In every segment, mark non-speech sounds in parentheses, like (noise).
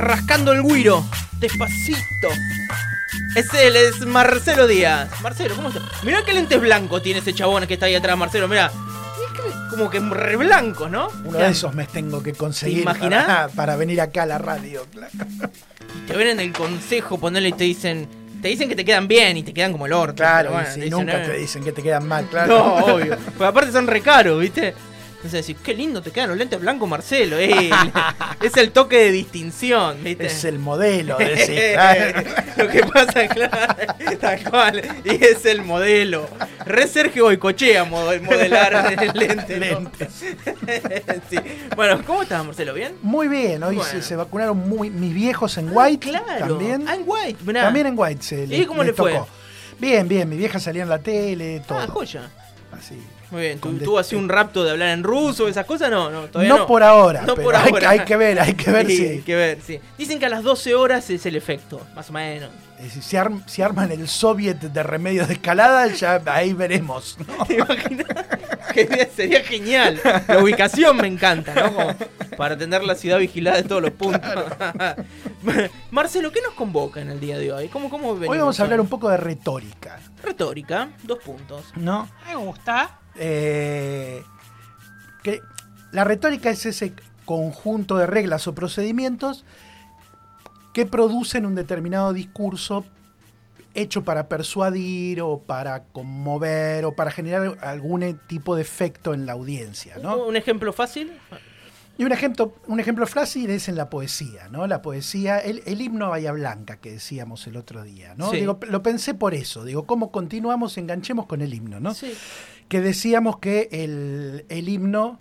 rascando el guiro. Despacito. Es él, es Marcelo Díaz. Marcelo, ¿cómo estás? Mirá qué lentes blancos tiene ese chabón que está ahí atrás, Marcelo. Mirá. Como que re blanco, ¿no? Uno de esos me tengo que conseguir para, para, venir acá a la radio. Te ven en el consejo, ponerle y te dicen, te dicen que te quedan bien y te quedan como el orto. Claro, y nunca te dicen que te quedan mal, (laughs) claro. No, obvio. Porque aparte son re caros, ¿viste? Entonces decís, qué lindo te quedan los lentes blancos, Marcelo. Eh, (laughs) es el toque de distinción, ¿viste? Es el modelo. (laughs) (laughs) Lo que pasa, claro, tal cual. Y es el modelo. Re Sergio Boicochea modelar el lente. Lentes. sí. Bueno, ¿cómo estás, Marcelo? ¿Bien? Muy bien. Hoy se, vacunaron muy, mis viejos en White. claro. También. Ah, en White. También en White. Se ¿Y cómo le, fue? Bien, bien. Mi vieja salía en la tele, todo. Ah, joya. Así. Muy bien, ¿tú, así un rapto de hablar en ruso, esas cosas? No, no, todavía no. por ahora. No por hay, ahora. Hay que ver, hay que ver sí, Hay que ver, sí. Dicen que a las 12 horas es el efecto, más o menos. Si, si arman el soviet de remedios de escalada, ya ahí veremos. (laughs) ¿Te imaginas? (laughs) Sería genial. La ubicación me encanta, ¿no? para tener la ciudad vigilada de todos los puntos. (laughs) Marcelo, ¿qué nos convoca en el día de hoy? ¿Cómo, cómo hoy vamos a hablar un poco de retórica. Retórica, dos puntos. ¿No? Me gusta. Eh, que la retórica es ese conjunto de reglas o procedimientos que producen un determinado discurso hecho para persuadir o para conmover o para generar algún tipo de efecto en la audiencia. ¿no? ¿Un ejemplo fácil? Y un ejemplo, un ejemplo fácil es en la poesía, ¿no? La poesía, el, himno a Bahía Blanca que decíamos el otro día, ¿no? Digo, lo pensé por eso, digo, ¿cómo continuamos? Enganchemos con el himno, ¿no? Sí. Que decíamos que el, himno,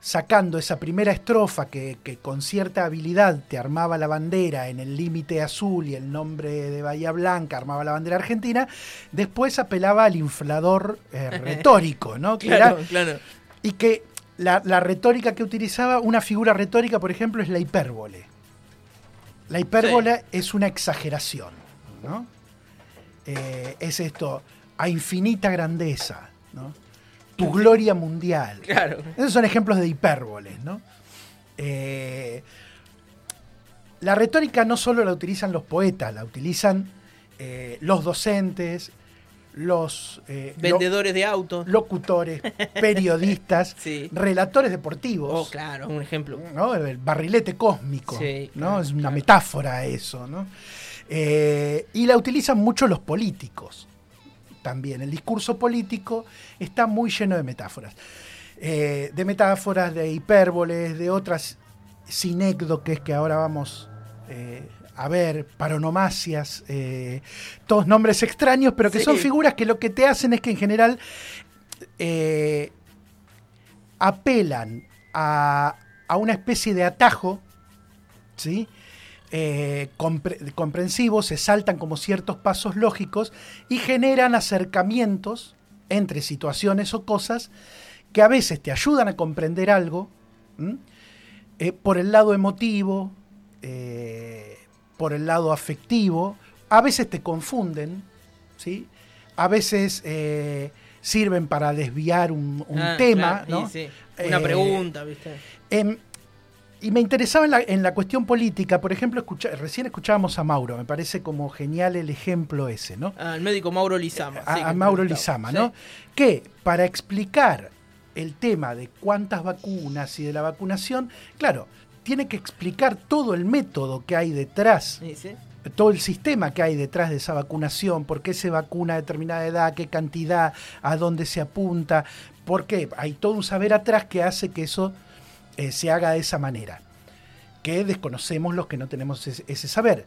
sacando esa primera estrofa que, con cierta habilidad te armaba la bandera en el límite azul y el nombre de Bahía Blanca armaba la bandera argentina, después apelaba al inflador eh, (laughs) retórico, ¿no? claro, claro. Y que la, retórica que utilizaba, una figura retórica, por ejemplo, es la hipérbole. La hipérbole es una exageración, ¿no? Eh, es esto, a infinita grandeza, ¿no? Tu gloria mundial. Claro. Esos son ejemplos de hipérboles, ¿no? Eh, la retórica no solo la utilizan los poetas, la utilizan eh, los docentes, los eh, vendedores de autos, locutores, periodistas, (laughs) relatores deportivos. Oh, claro, un ejemplo. El barrilete cósmico, ¿no? es una metáfora eso, ¿no? Eh, y la utilizan mucho los políticos también. El discurso político está muy lleno de metáforas. Eh, de metáforas, de hipérboles, de otras sinécdoques que ahora vamos a ver, paronomasias, eh, todos nombres extraños, pero que son figuras que lo que te hacen es que en general eh, apelan a, una especie de atajo, ¿sí? Eh, comprensivos, se saltan como ciertos pasos lógicos y generan acercamientos entre situaciones o cosas que a veces te ayudan a comprender algo por el lado emotivo, por el lado afectivo, a veces te confunden, ¿sí? a veces eh, sirven para desviar un, ah, tema. ¿no? Una eh, pregunta, ¿viste? Y me interesaba en la, cuestión política, por ejemplo, recién escuchábamos a Mauro, me parece como genial el ejemplo ese, ¿no? Al médico Mauro Lizama. A, Mauro Lizama, ¿no? Que para explicar el tema de cuántas vacunas y de la vacunación, claro, tiene que explicar todo el método que hay detrás. Todo el sistema que hay detrás de esa vacunación, por qué se vacuna a determinada edad, qué cantidad, a dónde se apunta, por qué. Hay todo un saber atrás que hace que eso eh, se haga de esa manera. Que desconocemos los que no tenemos ese, ese, saber.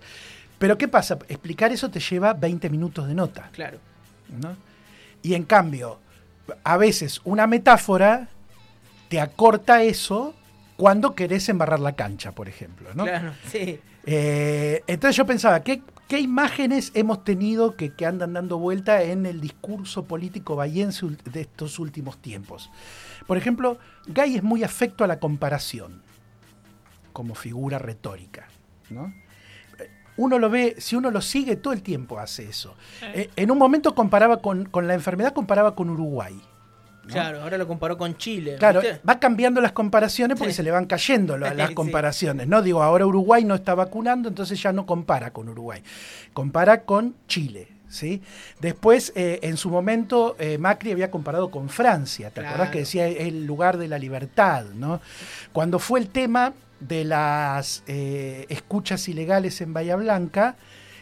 Pero ¿qué pasa? Explicar eso te lleva 20 minutos de nota. Claro. ¿no? Y en cambio, a veces una metáfora te acorta eso cuando querés embarrar la cancha, por ejemplo. ¿no? Claro, sí. Eh, entonces yo pensaba, ¿qué, ¿qué, imágenes hemos tenido que, andan dando vuelta en el discurso político bayense de estos últimos tiempos? Por ejemplo, Gay es muy afecto a la comparación como figura retórica. ¿no? Uno lo ve, si uno lo sigue, todo el tiempo hace eso. Eh, en un momento comparaba con, con la enfermedad, comparaba con Uruguay. Claro, ahora lo comparó con Chile. Claro, va cambiando las comparaciones porque se le van cayendo (laughs) las, comparaciones. No digo, ahora Uruguay no está vacunando, entonces ya no compara con Uruguay. Compara con Chile. ¿Sí? Después, eh, en su momento, eh, Macri había comparado con Francia, ¿te acordás que decía el lugar de la libertad? ¿no? Cuando fue el tema de las eh, escuchas ilegales en Bahía Blanca,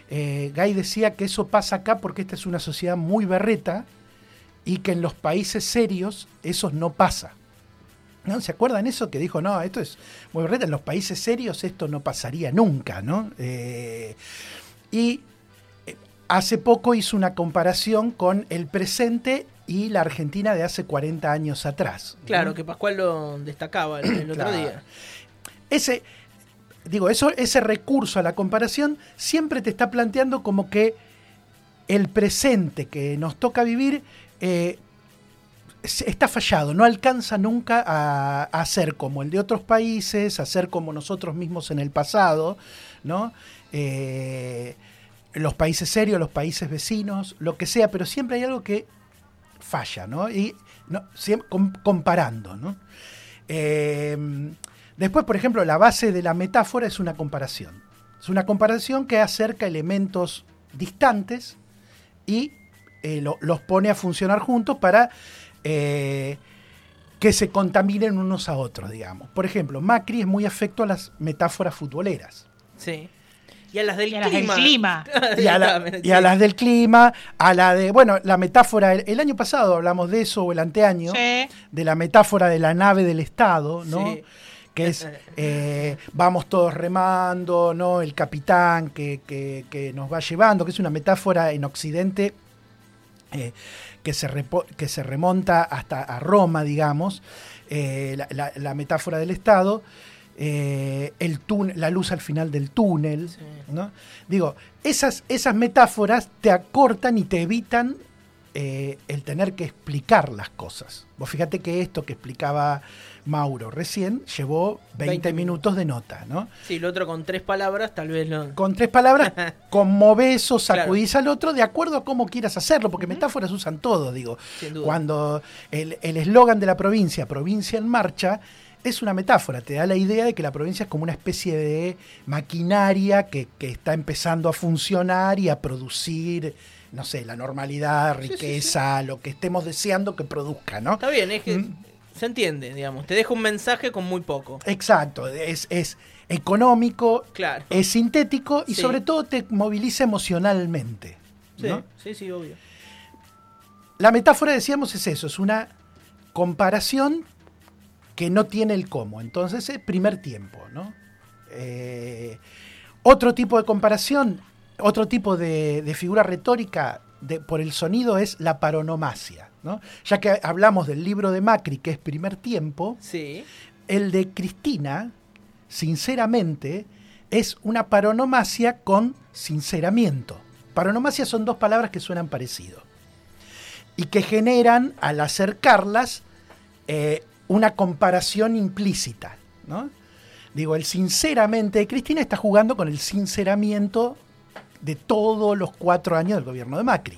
Gay decía que eso pasa acá porque esta es una sociedad muy berreta y que en los países serios eso no pasa. ¿No? ¿Se acuerdan eso? Que dijo, no, esto es muy berreta, en los países serios esto no pasaría nunca, ¿no? y hace poco hizo una comparación con el presente y la Argentina de hace 40 años atrás. Claro, que Pascual lo destacaba el, otro día. Ese, digo, eso, ese recurso a la comparación siempre te está planteando como que el presente que nos toca vivir eh, está fallado, no alcanza nunca a, ser como el de otros países, a ser como nosotros mismos en el pasado, ¿no? Eh, los países serios, los países vecinos, lo que sea, pero siempre hay algo que falla, ¿no? Y no, comparando, ¿no? Eh, después, por ejemplo, la base de la metáfora es una comparación. Es una comparación que acerca elementos distantes y eh, los pone a funcionar juntos para eh, que se contaminen unos a otros, digamos. Por ejemplo, Macri es muy afecto a las metáforas futboleras. Sí. Y a las del clima. Y, a las del clima, a la de, bueno, la metáfora, el, año pasado hablamos de eso, o el anteaño, de la metáfora de la nave del Estado, ¿no? Que es, (laughs) eh, vamos todos remando, ¿no? El capitán que, nos va llevando, que es una metáfora en Occidente eh, que, se que se remonta hasta a Roma, digamos, eh, la metáfora del Estado. Eh, el la luz al final del túnel. ¿no? Digo, esas, esas metáforas te acortan y te evitan eh, el tener que explicar las cosas. Vos fíjate que esto que explicaba Mauro recién llevó 20, minutos de nota, ¿no? Sí, el otro con tres palabras, tal vez lo... Con tres palabras, (laughs) conmoves o sacudís al otro de acuerdo a cómo quieras hacerlo, porque metáforas usan todo, digo. Cuando el eslogan de la provincia, provincia en marcha, es una metáfora, te da la idea de que la provincia es como una especie de maquinaria que, está empezando a funcionar y a producir, no sé, la normalidad, riqueza, lo que estemos deseando que produzca, ¿no? Está bien, es que mm. se entiende, digamos, te deja un mensaje con muy poco. Exacto, es, es económico, claro. es sintético y sobre todo te moviliza emocionalmente. ¿no? Sí, sí, obvio. La metáfora, decíamos, es eso, es una comparación que no tiene el cómo. Entonces, es primer tiempo, ¿no? Eh, otro tipo de comparación, otro tipo de, figura retórica de, por el sonido es la paronomasia, ¿no? Ya que hablamos del libro de Macri, que es primer tiempo, sí. el de Cristina, sinceramente, es una paronomasia con sinceramiento. Paronomasia son dos palabras que suenan parecido y que generan, al acercarlas, eh, una comparación implícita, ¿no? Digo, el sinceramente, Cristina está jugando con el sinceramiento de todos los cuatro años del gobierno de Macri.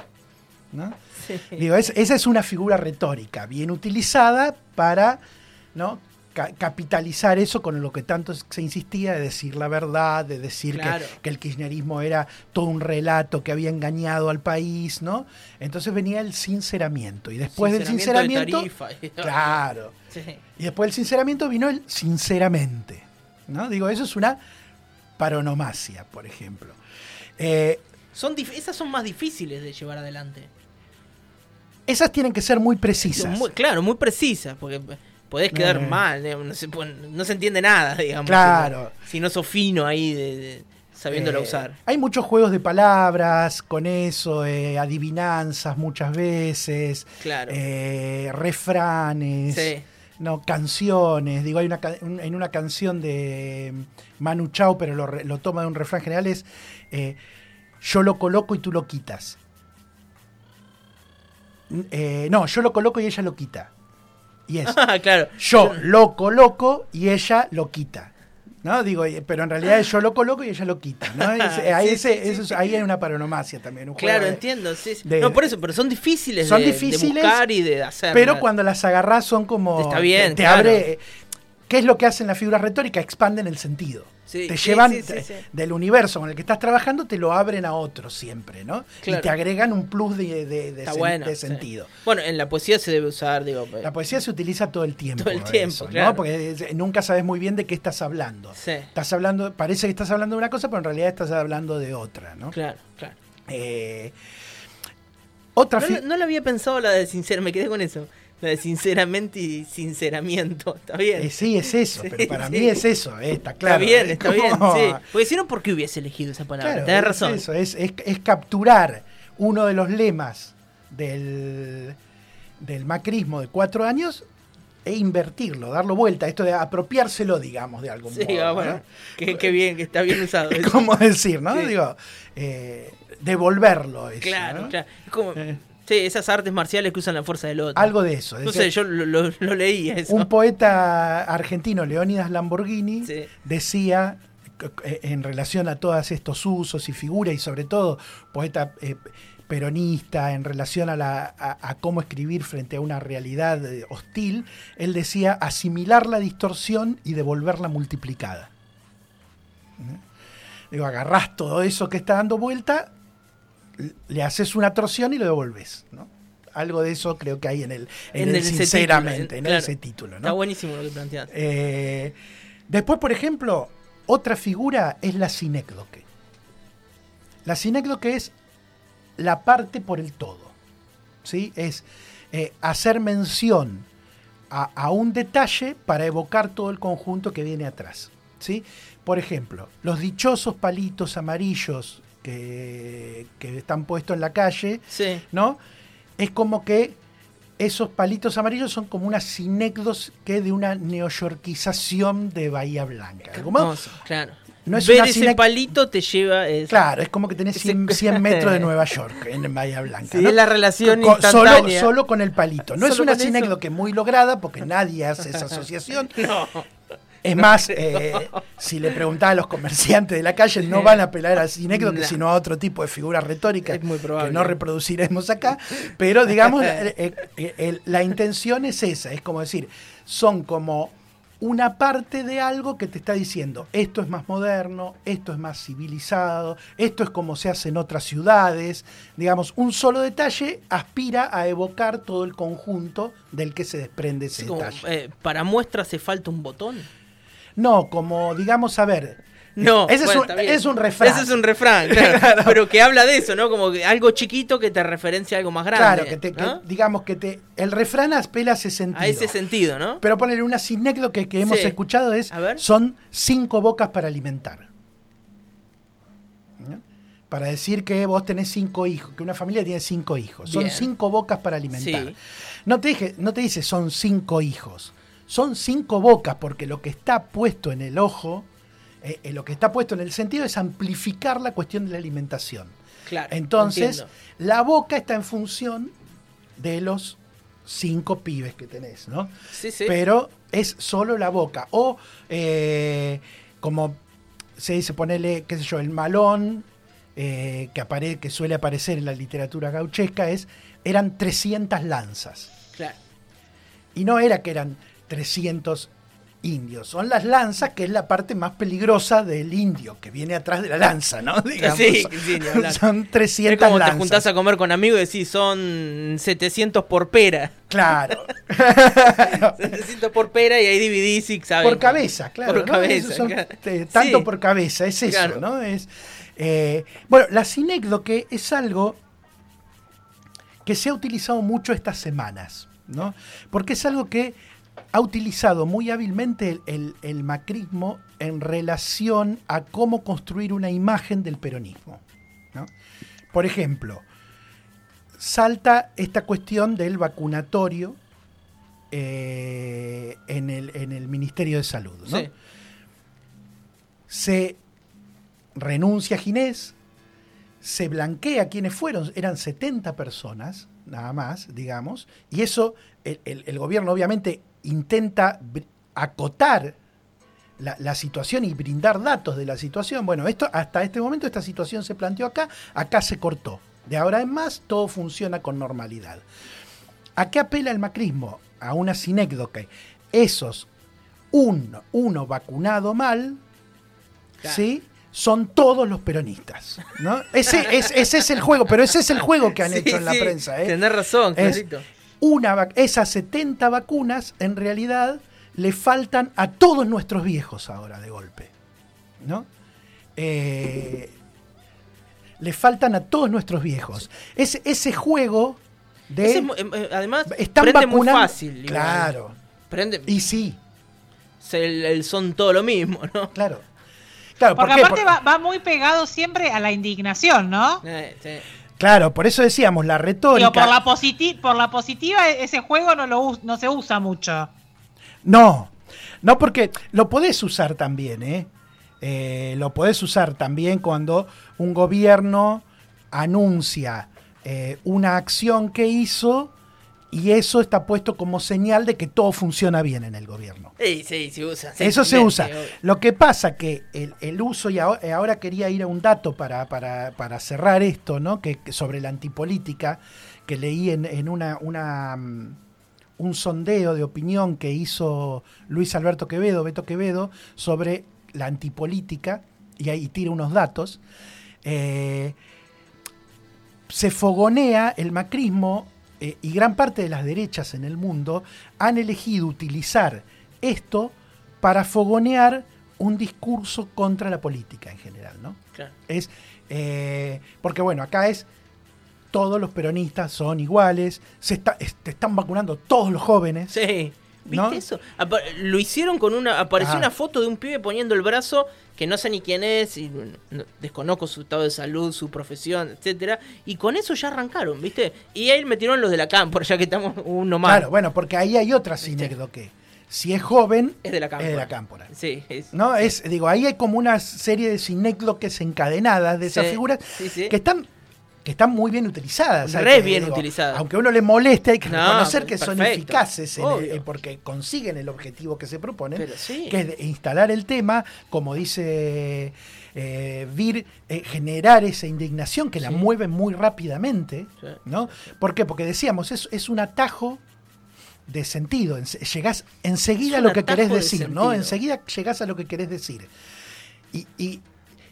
¿no? Digo, esa es una figura retórica, bien utilizada para ¿no? capitalizar eso con lo que tanto se insistía de decir la verdad, de decir que, el kirchnerismo era todo un relato que había engañado al país, ¿no? Entonces venía el sinceramiento y después del sinceramiento, (laughs) claro, y después del sinceramiento vino el sinceramente, ¿no? Digo, eso es una paronomasia, por ejemplo. Eh, son esas son más difíciles de llevar adelante. Esas tienen que ser muy precisas. claro, muy precisas, porque podés quedar mal, no se, no se, entiende nada, (laughs) digamos. Claro. Si no sos fino ahí de, sabiéndolo eh, usar. Hay muchos juegos de palabras con eso, eh, adivinanzas muchas veces, claro. Eh, refranes. No, canciones, digo, hay una en una canción de Manu Chao, pero lo, lo toma de un refrán general, es yo lo coloco y tú lo quitas. no, yo lo coloco y ella lo quita. Y es, (laughs) ah, claro. yo lo coloco y ella lo quita. ¿No? Digo, pero en realidad yo lo coloco y ella lo quita, ¿no? ahí, ahí hay una paronomacia también. claro, entiendo, sí. no, por eso, pero son difíciles, son de, difíciles de buscar y de hacer. Pero cuando las agarras son como... Está bien, te, abre... ¿Qué es lo que hacen las figuras retóricas? Expanden el sentido te llevan del universo con el que estás trabajando, te lo abren a otro siempre, ¿no? Y te agregan un plus de, sentido. Bueno, en la poesía se debe usar, digo. Pues, la poesía se utiliza todo el tiempo. Todo el tiempo, claro. Porque nunca sabes muy bien de qué estás hablando. Estás hablando, parece que estás hablando de una cosa, pero en realidad estás hablando de otra, ¿no? Claro, claro. Eh, otra no, no lo había pensado la de sincero, me quedé con eso sinceramente y sinceramiento, está bien. Eh, sí, es eso, pero para mí es eso, eh, está claro. Está bien, está bien, sí. Porque si no, ¿por qué hubiese elegido esa palabra? Tenés razón. Es eso, es, capturar uno de los lemas del, del macrismo de cuatro años e invertirlo, darlo vuelta, esto de apropiárselo, digamos, de algún sí, ah, bueno, qué, bien, que está bien usado. ¿Cómo decir, no? Digo, eh, devolverlo. Eso, claro, claro. Es como, Sí, esas artes marciales que usan la fuerza del otro. Algo de eso. No sé, yo lo, leí eso. Un poeta argentino, Leónidas Lamborghini, decía eh, en relación a todos estos usos y figuras, y sobre todo poeta eh, peronista, en relación a, la, a, cómo escribir frente a una realidad eh, hostil, él decía asimilar la distorsión y devolverla multiplicada. Digo, agarrás todo eso que está dando vuelta, le haces una torsión y lo devolves, ¿no? Algo de eso creo que hay en el, en, sinceramente, en ese título. Está buenísimo lo que planteas. Eh, después, por ejemplo, otra figura es la sinécdoque. La sinécdoque es la parte por el todo. ¿sí? Es eh, hacer mención a, a, un detalle para evocar todo el conjunto que viene atrás. ¿sí? Por ejemplo, los dichosos palitos amarillos que, están puestos en la calle, ¿no? Es como que esos palitos amarillos son como unas sinécdodos que de una neoyorquización de Bahía Blanca. claro. No es Ver ese palito te lleva. Claro, es como que tenés 100, (laughs) metros de Nueva York en Bahía Blanca. Sí, es la relación solo, solo, con el palito. No es una sinécdoque muy lograda porque nadie hace esa asociación. (laughs) no. Es más, eh, (laughs) si le preguntaba a los comerciantes de la calle, no van a apelar a Cinécdoque, sino a otro tipo de figuras retóricas que no reproduciremos acá. Pero, digamos, (laughs) eh, eh, la intención es esa, es como decir, son como una parte de algo que te está diciendo, esto es más moderno, esto es más civilizado, esto es como se hace en otras ciudades. Digamos, un solo detalle aspira a evocar todo el conjunto del que se desprende ese detalle. para muestra hace falta un botón. No, como digamos, a ver. No, ese es, un, refrán. Ese es un refrán, (laughs) claro, Pero que habla de eso, ¿no? Como que algo chiquito que te referencia a algo más grande. Claro, que, digamos que te. El refrán apela a ese sentido. A ese sentido, ¿no? Pero ponerle una sinécdoque que, que hemos escuchado es. Son cinco bocas para alimentar. Para decir que vos tenés cinco hijos, que una familia tiene cinco hijos. Son cinco bocas para alimentar. No, te dije, no te dice son cinco hijos son cinco bocas, porque lo que está puesto en el ojo, eh, eh, lo que está puesto en el sentido es amplificar la cuestión de la alimentación. Claro, Entonces, la boca está en función de los cinco pibes que tenés, ¿no? Sí, sí. Pero es solo la boca. O eh, como se dice, ponerle, qué sé yo, el malón que, que suele aparecer en la literatura gauchesca es, eran 300 lanzas. Claro. Y no era que eran 300 indios. Son las lanzas, que es la parte más peligrosa del indio, que viene atrás de la lanza, ¿no? (laughs) sí, sí, son 300 (laughs) es como te juntás a comer con amigos y decís, son 700 por pera. Claro. (laughs) 700 por pera y ahí dividís y, ¿sabes? Por cabeza, claro. Por cabeza. Eh, tanto por cabeza, es eso, ¿no? Es, eh, bueno, la sinécdoque es algo que se ha utilizado mucho estas semanas, ¿no? Porque es algo que ha utilizado muy hábilmente el, macrismo en relación a cómo construir una imagen del peronismo. Por ejemplo, salta esta cuestión del vacunatorio eh, en, el, Ministerio de Salud. Se renuncia a Ginés, se blanquea quienes fueron, eran 70 personas, nada más, digamos, y eso el, el gobierno obviamente intenta acotar la, situación y brindar datos de la situación. Bueno, esto hasta este momento esta situación se planteó acá, acá se cortó. De ahora en más todo funciona con normalidad. ¿A qué apela el macrismo? A una sinécdoque. Esos, un, uno vacunado mal, ¿sí? son todos los peronistas. ¿no? Ese, es, ese es el juego, pero ese es el juego que han (laughs) hecho en la prensa. ¿eh? Tenés razón, clarito. Una, esas 70 vacunas, en realidad, le faltan a todos nuestros viejos ahora de golpe. ¿No? Eh, le faltan a todos nuestros viejos. Ese, ese juego de. Em, eh, además, están prende muy fácil. Claro. Prende, y sí. son todo lo mismo, ¿no? Claro. claro Porque aparte Va, muy pegado siempre a la indignación, ¿no? Eh, claro, por eso decíamos, la retórica. Pero por la, por la positiva, ese juego no, lo, no se usa mucho. No, no porque lo podés usar también, ¿eh? ¿eh? lo podés usar también cuando un gobierno anuncia eh, una acción que hizo y eso está puesto como señal de que todo funciona bien en el gobierno. Sí, sí, se usa. eso se usa. Lo que pasa que el, uso, y ahora, quería ir a un dato para, para, cerrar esto, ¿no? Que, sobre la antipolítica, que leí en, en una, una mm, un sondeo de opinión que hizo Luis Alberto Quevedo, Beto Quevedo, sobre la antipolítica, y ahí tira unos datos. Eh, se fogonea el macrismo eh, y gran parte de las derechas en el mundo han elegido utilizar esto para fogonear un discurso contra la política en general, ¿no? Es eh, porque bueno, acá es todos los peronistas son iguales, se está, están vacunando todos los jóvenes. Sí. ¿Viste eso? lo hicieron con una. Apareció una foto de un pibe poniendo el brazo que no sé ni quién es, y desconozco su estado de salud, su profesión, etcétera, y con eso ya arrancaron, ¿viste? Y ahí metieron los de la cámpora, (laughs) ya que estamos uno más. Claro, bueno, porque ahí hay otra que Si es joven, es de la cámpora. Es de la cámpora. Sí, ¿No? Es, digo, ahí hay como una serie de sinécdoques encadenadas de esas figuras que están que están muy bien utilizadas. Re bien utilizadas. Aunque a uno le moleste, hay que reconocer que son eficaces porque consiguen el objetivo que se proponen, que es instalar el tema, como dice eh, Vir, eh, generar esa indignación que la mueve muy rápidamente. ¿no? ¿Por qué? Porque decíamos, es, es un atajo de sentido. Llegás enseguida a lo que querés decir, ¿no? Enseguida llegás a lo que querés decir. y y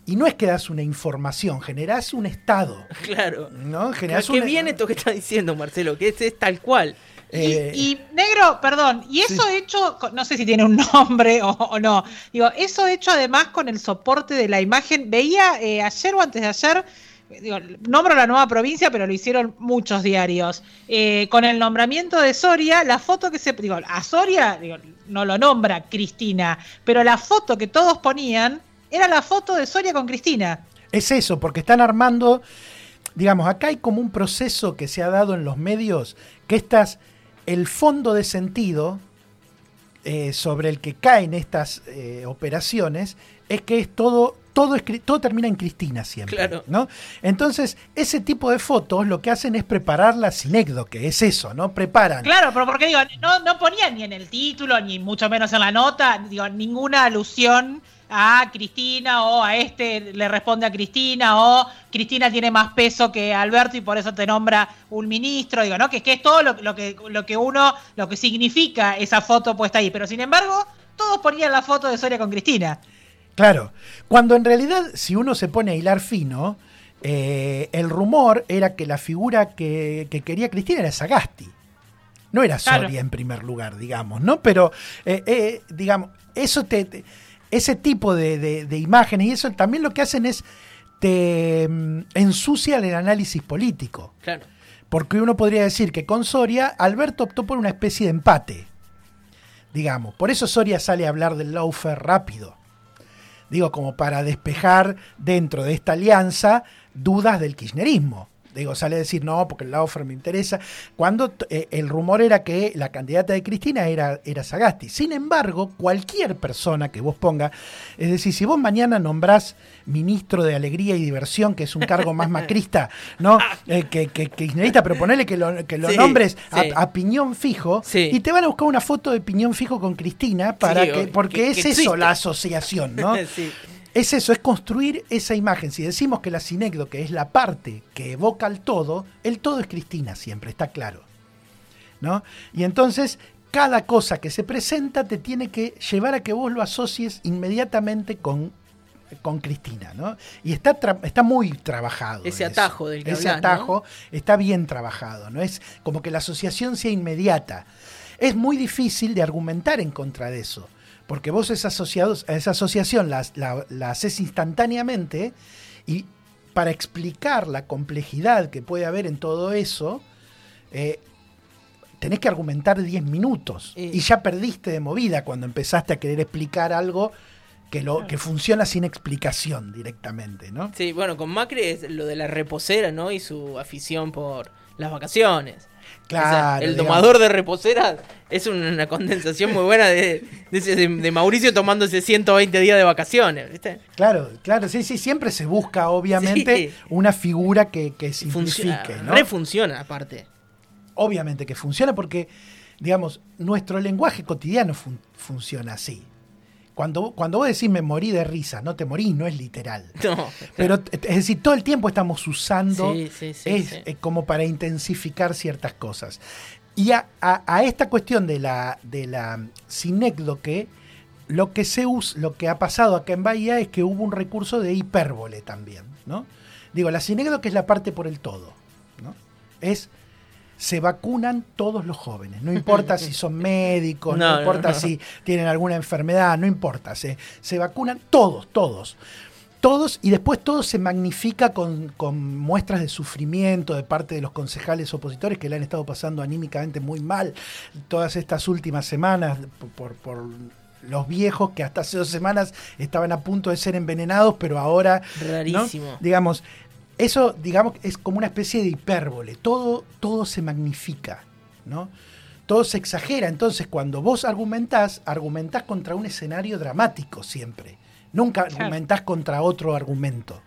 no es que das una información, generás un estado. (laughs) Claro. ¿no? Generás ¿Qué viene esto que está diciendo Marcelo? Que es, tal cual. Eh, y, negro, perdón, y eso hecho, no sé si tiene un (laughs) nombre o, no, digo, eso hecho además con el soporte de la imagen, veía eh, ayer o antes de ayer, digo, nombro la nueva provincia, pero lo hicieron muchos diarios, eh, con el nombramiento de Soria, la foto que se, digo, a Soria, digo, no lo nombra Cristina, pero la foto que todos ponían era la foto de Soria con Cristina. Es eso, porque están armando, digamos, acá hay como un proceso que se ha dado en los medios, que estas, el fondo de sentido eh, sobre el que caen estas eh, operaciones es que es todo todo, todo termina en Cristina siempre. Claro. ¿no? Entonces, ese tipo de fotos lo que hacen es preparar la que es eso, ¿no? Preparan. Claro, pero porque digo, no, no ponían ni en el título, ni mucho menos en la nota, digo, ninguna alusión a Cristina o a este le responde a Cristina o Cristina tiene más peso que Alberto y por eso te nombra un ministro, digo, ¿no? Que, que es todo lo, que, lo que uno, lo que significa esa foto puesta ahí, pero sin embargo, todos ponían la foto de Soria con Cristina. Claro, cuando en realidad si uno se pone a hilar fino, eh, el rumor era que la figura que, quería Cristina era Sagasti. No era Soria en primer lugar, digamos, ¿no? Pero, eh, eh, digamos, eso te ese tipo de, imágenes y eso también lo que hacen es te mm, ensucian el análisis político. Claro. Porque uno podría decir que con Soria, Alberto optó por una especie de empate. Digamos. Por eso Soria sale a hablar del lawfare rápido. Digo, como para despejar dentro de esta alianza dudas del kirchnerismo. Digo, sale a decir no, porque el Laufer me interesa, cuando eh, el rumor era que la candidata de Cristina era, era Sagasti. Sin embargo, cualquier persona que vos ponga, es decir, si vos mañana nombrás ministro de Alegría y Diversión, que es un cargo más macrista, (laughs) ¿no? Eh, que, que, kirchnerista, pero ponele que lo, que lo nombres A, piñón fijo, y te van a buscar una foto de piñón fijo con Cristina, para que, porque es eso la asociación, ¿no? (laughs) es eso, es construir esa imagen. Si decimos que la que es la parte que evoca el todo, el todo es Cristina siempre, está claro. ¿No? Y entonces, cada cosa que se presenta te tiene que llevar a que vos lo asocies inmediatamente con, con Cristina, ¿no? Y está, está muy trabajado. Ese atajo del que Ese atajo está bien trabajado, ¿no? Es como que la asociación sea inmediata. Es muy difícil de argumentar en contra de eso porque vos esa, esa asociación la, haces instantáneamente y para explicar la complejidad que puede haber en todo eso, eh, tenés que argumentar 10 minutos y ya perdiste de movida cuando empezaste a querer explicar algo que, lo, que funciona sin explicación directamente, ¿no? Sí, bueno, con Macri es lo de la reposera, ¿no? Y su afición por las vacaciones. Claro. el domador de reposeras es una condensación muy buena de, de, Mauricio tomándose 120 días de vacaciones, ¿viste? Claro, claro, sí, sí, siempre se busca, obviamente, una figura que, que simplifique, ¿no? Refunciona, aparte. Obviamente que funciona porque, digamos, nuestro lenguaje cotidiano funciona así. Cuando, cuando vos decís me morí de risa, no te morí, no es literal. (laughs) No, Pero es decir, todo el tiempo estamos usando es, como para intensificar ciertas cosas. Y a, esta cuestión de la, de la sinécdoque, lo que se lo que ha pasado acá en Bahía es que hubo un recurso de hipérbole también, ¿no? Digo, la sinécdoque es la parte por el todo, ¿no? Es se vacunan todos los jóvenes. No importa si son (laughs) médicos, no, importa si tienen alguna enfermedad, no importa. Se, se vacunan todos, todos. Todos, y después todo se magnifica con, muestras de sufrimiento de parte de los concejales opositores que le han estado pasando anímicamente muy mal todas estas últimas semanas por, por los viejos que hasta hace dos semanas estaban a punto de ser envenenados, pero ahora, Rarísimo. digamos, eso, digamos, es como una especie de hipérbole. Todo, todo se magnifica, ¿no? Todo se exagera. Entonces, cuando vos argumentás, argumentás contra un escenario dramático siempre. Nunca argumentás contra otro argumento.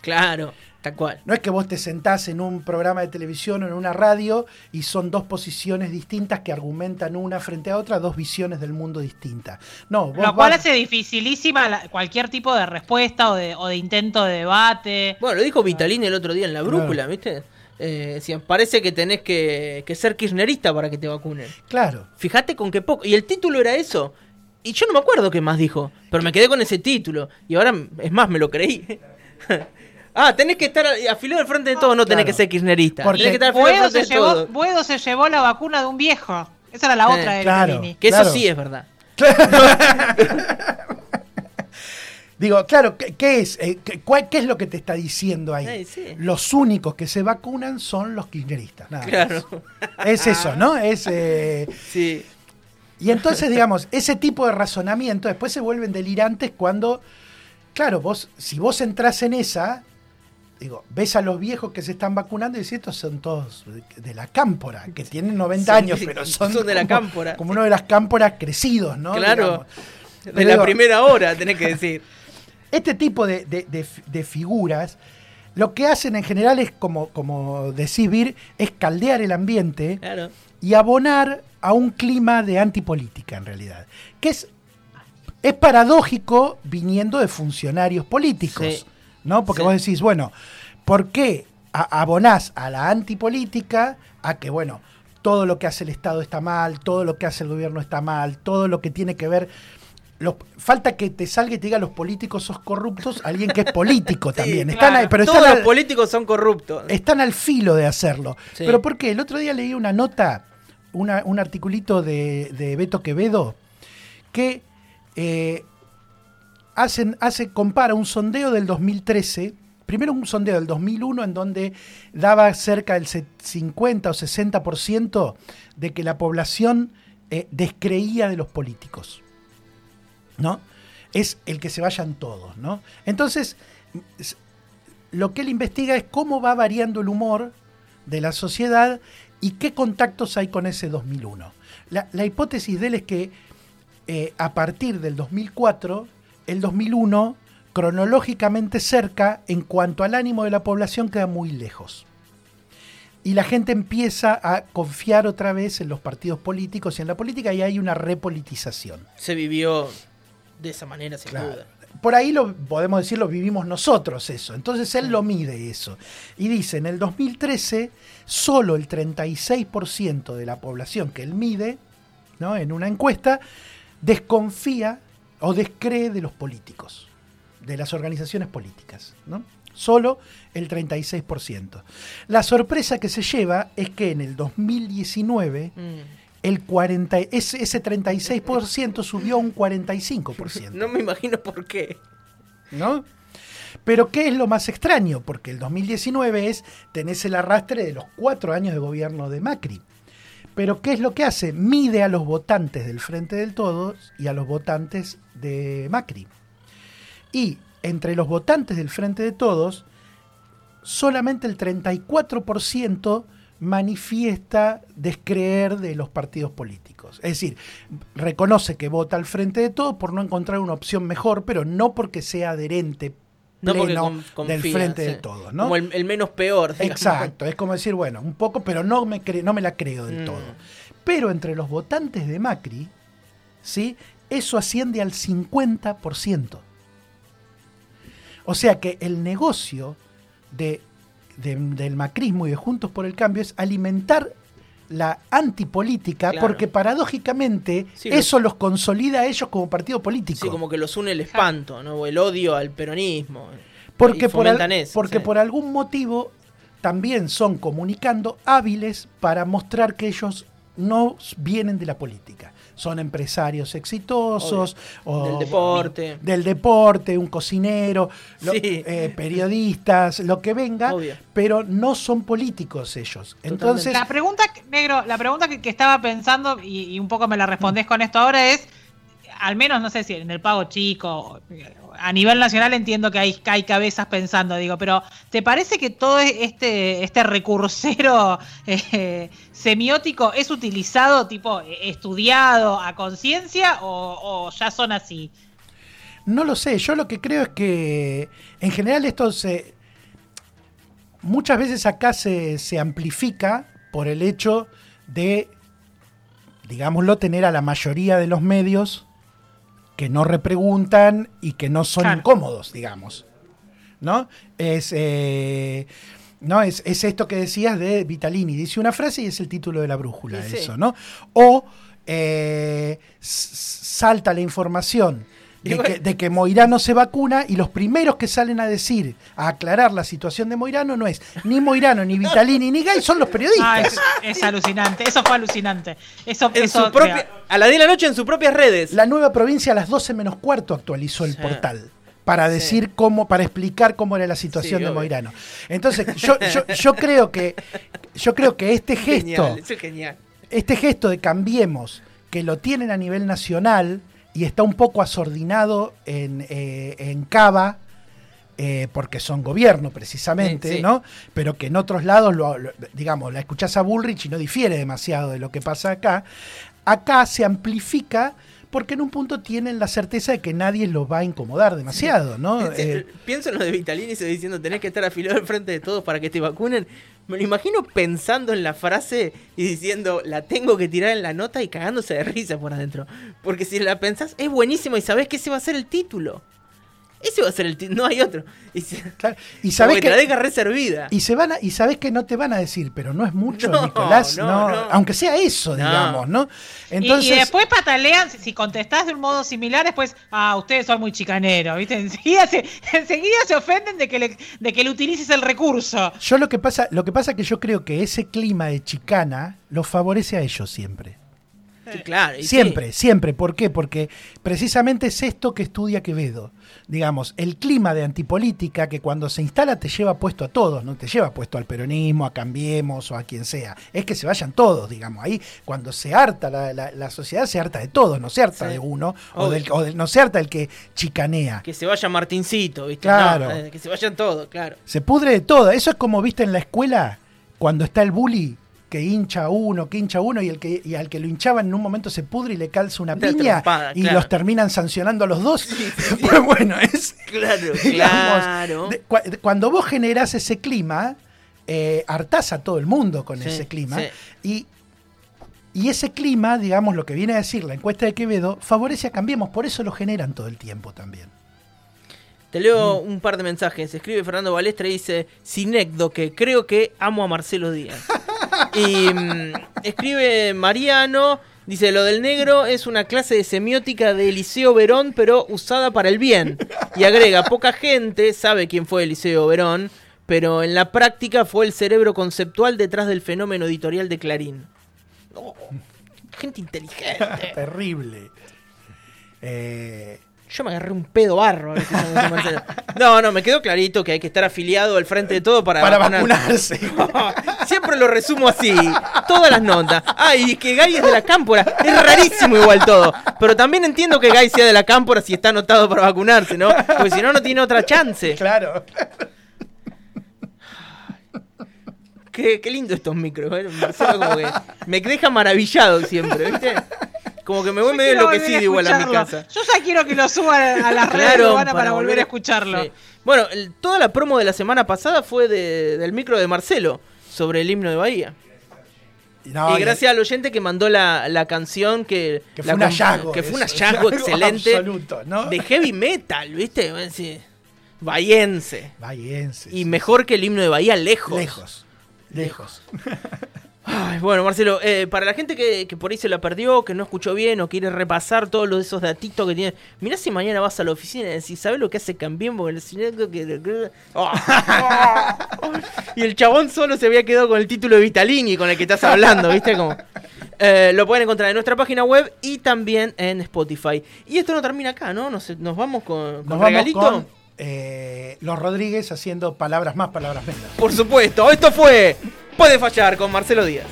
Claro. Tal cual. No es que vos te sentás en un programa de televisión o en una radio y son dos posiciones distintas que argumentan una frente a otra, dos visiones del mundo distintas. No, Lo cual hace dificilísima cualquier tipo de respuesta o de, intento de debate. Bueno, lo dijo Vitalini el otro día en la brújula, ¿viste? Eh, parece que tenés que, ser kirchnerista para que te vacunen. Claro. Fíjate con qué poco. Y el título era eso. Y yo no me acuerdo qué más dijo, pero me quedé con ese título. Y ahora, es más, me lo creí. (laughs) Ah, tenés que estar afilado al frente de todo, no tenés que ser kirchnerista. Porque tenés que estar Buedo se, llevó, Buedo se llevó la vacuna de un viejo. Esa era la otra de claro, Que eso sí es verdad. (laughs) Digo, claro, ¿qué, es? Eh, ¿qué, es lo que te está diciendo ahí? Los únicos que se vacunan son los kirchneristas. Nada claro. Es eso, ¿no? Es, eh, sí. Y entonces, digamos, ese tipo de razonamiento después se vuelven delirantes cuando, claro, vos, si vos entras en esa, digo, ves a los viejos que se están vacunando y dices, estos son todos de la cámpora, que tienen 90 años, pero son, de la cámpora. Como uno de las cámporas crecidos, ¿no? Claro. De la primera hora, tenés que decir. (laughs) Este tipo de, figuras, lo que hacen en general es, como, como decís, Vir, es caldear el ambiente y abonar a un clima de antipolítica, en realidad. Que es, es paradójico viniendo de funcionarios políticos. ¿No? Porque vos decís, bueno, ¿por qué abonás a la antipolítica a que, bueno, todo lo que hace el Estado está mal, todo lo que hace el gobierno está mal, todo lo que tiene que ver... falta que te salga y te diga los políticos sos corruptos, alguien que es político (laughs) también. Están pero Todos los políticos son corruptos. Están al filo de hacerlo. Pero ¿por qué? El otro día leí una nota, un articulito de, de Beto Quevedo, que eh, hacen, hace, compara un sondeo del 2013, primero un sondeo del 2001 en donde daba cerca del 50 o 60% de que la población eh, descreía de los políticos. ¿No? Es el que se vayan todos, ¿no? Entonces, lo que él investiga es cómo va variando el humor de la sociedad y qué contactos hay con ese 2001. La, hipótesis de él es que eh, a partir del 2004, el 2001 cronológicamente cerca en cuanto al ánimo de la población queda muy lejos. Y la gente empieza a confiar otra vez en los partidos políticos y en la política y hay una repolitización. Se vivió de esa manera, sin duda. Por ahí lo podemos decir, lo vivimos nosotros eso. Entonces él lo mide eso. Y dice, en el 2013, solo el 36% de la población que él mide, ¿no? en una encuesta, desconfía o descree de los políticos de las organizaciones políticas. ¿no? Solo el 36%. La sorpresa que se lleva es que en el 2019 mm. el 40, ese, ese 36% subió a un 45%. No me imagino por qué. ¿No? Pero ¿qué es lo más extraño? Porque el 2019 es, tenés el arrastre de los cuatro años de gobierno de Macri. Pero ¿qué es lo que hace? Mide a los votantes del Frente del Todos y a los votantes de Macri. Y entre los votantes del Frente de Todos, solamente el 34% manifiesta descreer de los partidos políticos. Es decir, reconoce que vota al Frente de Todos por no encontrar una opción mejor, pero no porque sea adherente pleno del frente de todos, ¿no? Como el, menos peor. Exacto, es como decir, bueno, un poco, pero no me, no me la creo del mm. todo. Pero entre los votantes de Macri, ¿sí? eso asciende al 50%. O sea que el negocio de, del macrismo y de Juntos por el Cambio es alimentar la antipolítica, porque paradójicamente eso los consolida a ellos como partido político. Sí, como que los une el espanto, ¿no? O el odio al peronismo. Porque, por, porque por algún motivo también son comunicando hábiles para mostrar que ellos no vienen de la política son empresarios exitosos o del deporte, del deporte, un cocinero, eh, periodistas, lo que venga, pero no son políticos ellos. Entonces, la pregunta negro, la pregunta que, estaba pensando y, un poco me la respondés con esto ahora es, al menos no sé si en el pago chico a nivel nacional entiendo que hay, hay cabezas pensando, digo, pero ¿te parece que todo este, este recursero (laughs) eh, semiótico es utilizado, tipo, estudiado a conciencia o, ya son así? No lo sé, yo lo que creo es que en general esto se... Muchas veces acá se, se amplifica por el hecho de, digámoslo, tener a la mayoría de los medios que no repreguntan y que no son incómodos, digamos. ¿No? Es, eh, ¿no? Es, esto que decías de Vitalini. Dice una frase y es el título de la brújula, eso, ¿no? O eh, salta la información de que, Moirano se vacuna y los primeros que salen a decir, a aclarar la situación de Moirano no es ni Moirano, ni Vitalini, ni Gay, son los periodistas. Ah, es, alucinante, eso fue alucinante. Eso, a la 10 de la noche en sus propias redes. La nueva provincia a las 12 menos cuarto actualizó el portal para decir cómo, para explicar cómo era la situación de Moirano. Entonces, yo, yo, creo que yo creo que este gesto, este gesto de cambiemos, que lo tienen a nivel nacional, y está un poco asordinado en, eh, en Cava, eh, porque son gobierno precisamente, ¿no? Pero que en otros lados, lo, digamos, la escuchás a Bullrich y no difiere demasiado de lo que pasa acá. Acá se amplifica porque en un punto tienen la certeza de que nadie los va a incomodar demasiado, ¿no? Eh, pienso en lo de Vitalini diciendo tenés que estar afilado al frente de todos para que te vacunen. Me lo imagino pensando en la frase y diciendo, la tengo que tirar en la nota y cagándose de risa por adentro. Porque si la pensás, es buenísimo y sabés que ese va a ser el título. Ese va a ser el no hay otro. Y, y sabes que, la deja reservida. Y se van y sabes que no te van a decir, pero no es mucho, Nicolás, no, aunque sea eso, digamos, ¿no? Entonces, y, después patalean, si contestás de un modo similar, después, ah, ustedes son muy chicaneros, ¿viste? (laughs) Enseguida se, enseguida se ofenden de que le, de que le utilices el recurso. Yo lo que pasa, lo que pasa es que yo creo que ese clima de chicana los favorece a ellos siempre. Claro. Siempre, siempre. ¿Por qué? Porque precisamente es esto que estudia Quevedo. Digamos, el clima de antipolítica que cuando se instala te lleva puesto a todos, no te lleva puesto al peronismo, a Cambiemos o a quien sea. Es que se vayan todos, digamos. Ahí, cuando se harta la, sociedad, se harta de todos, no se harta de uno, o del, no se harta el que chicanea. Que se vaya Martincito, ¿viste? Claro. Eh, que se vayan todos, claro. Se pudre de todo. Eso es como viste en la escuela, cuando está el bully que hincha uno, que hincha uno y, el que, y al que lo hinchaban en un momento se pudre y le calza una piña y los terminan sancionando a los dos. (laughs) pues bueno, es. Claro, claro. cuando vos generás ese clima, eh, hartás a todo el mundo con ese clima. Y, y ese clima, digamos, lo que viene a decir la encuesta de Quevedo, favorece a Cambiemos, por eso lo generan todo el tiempo también. Te leo mm. un par de mensajes. Escribe Fernando Balestra y dice: Sinecdo, que creo que amo a Marcelo Díaz. (laughs) y mm, escribe Mariano. Dice, lo del negro es una clase de semiótica de Eliseo Verón, pero usada para el bien. Y agrega, poca gente sabe quién fue Eliseo Verón, pero en la práctica fue el cerebro conceptual detrás del fenómeno editorial de Clarín. Gente inteligente. (laughs) Terrible. Eh, yo me agarré un pedo barro. No, no, me quedó clarito que hay que estar afiliado al frente de todo para, para vacunarse. (laughs) Siempre lo resumo así. Todas las notas. Ay, que Guy es de la cámpora. Es rarísimo igual todo. Pero también entiendo que Guy sea de la cámpora si está anotado para vacunarse, ¿no? Porque si no, no tiene otra chance. Claro. Qué, qué lindo estos micros, ¿eh? Marcelo como que me deja maravillado siempre, ¿viste? Como que me voy medio enloquecido igual a mi casa. Yo ya quiero que lo suban a las (laughs) redes para, volver a escucharlo. Bueno, toda la promo de la semana pasada fue del micro de Marcelo sobre el himno de Bahía. y gracias al oyente que mandó la, canción que, fue un hallazgo. Que fue un hallazgo excelente de heavy metal, ¿viste? Bahiense. Bahiense. Y mejor que el himno de Bahía, lejos. Lejos. Lejos. (laughs) bueno, Marcelo, eh, para la gente que, por ahí se la perdió, que no escuchó bien o quiere repasar todos los, esos datitos que tiene, mirá si mañana vas a la oficina y decís, ¿sabes lo que hace Cambiemos el cine? (laughs) y el chabón solo se había quedado con el título de Vitalini con el que estás hablando, ¿viste? Como, eh, lo pueden encontrar en nuestra página web y también en Spotify. Y esto no termina acá, ¿no? Nos, vamos con, con regalito. Eh, los Rodríguez haciendo palabras más, palabras menos. Por supuesto, esto fue Puede fallar con Marcelo Díaz.